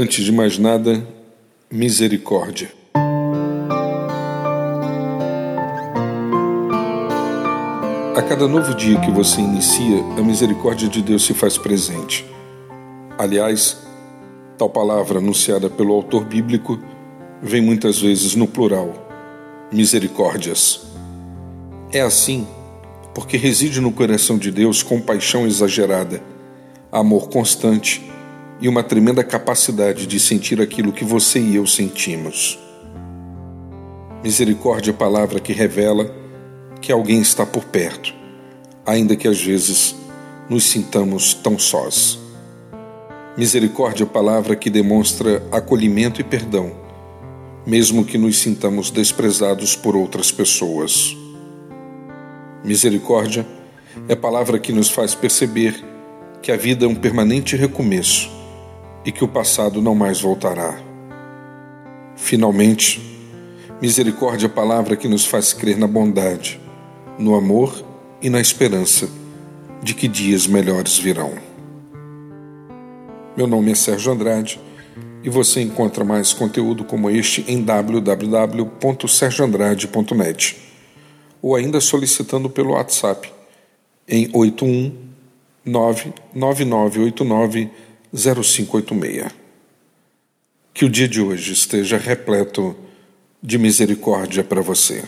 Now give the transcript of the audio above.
Antes de mais nada, misericórdia. A cada novo dia que você inicia, a misericórdia de Deus se faz presente. Aliás, tal palavra anunciada pelo autor bíblico vem muitas vezes no plural: misericórdias. É assim porque reside no coração de Deus compaixão exagerada, amor constante e uma tremenda capacidade de sentir aquilo que você e eu sentimos. Misericórdia é a palavra que revela que alguém está por perto, ainda que às vezes nos sintamos tão sós. Misericórdia é a palavra que demonstra acolhimento e perdão, mesmo que nos sintamos desprezados por outras pessoas. Misericórdia é a palavra que nos faz perceber que a vida é um permanente recomeço e que o passado não mais voltará. Finalmente, misericórdia é a palavra que nos faz crer na bondade, no amor e na esperança de que dias melhores virão. Meu nome é Sérgio Andrade e você encontra mais conteúdo como este em www.sergioandrade.net ou ainda solicitando pelo WhatsApp em 81 99989 0586. Que o dia de hoje esteja repleto de misericórdia para você.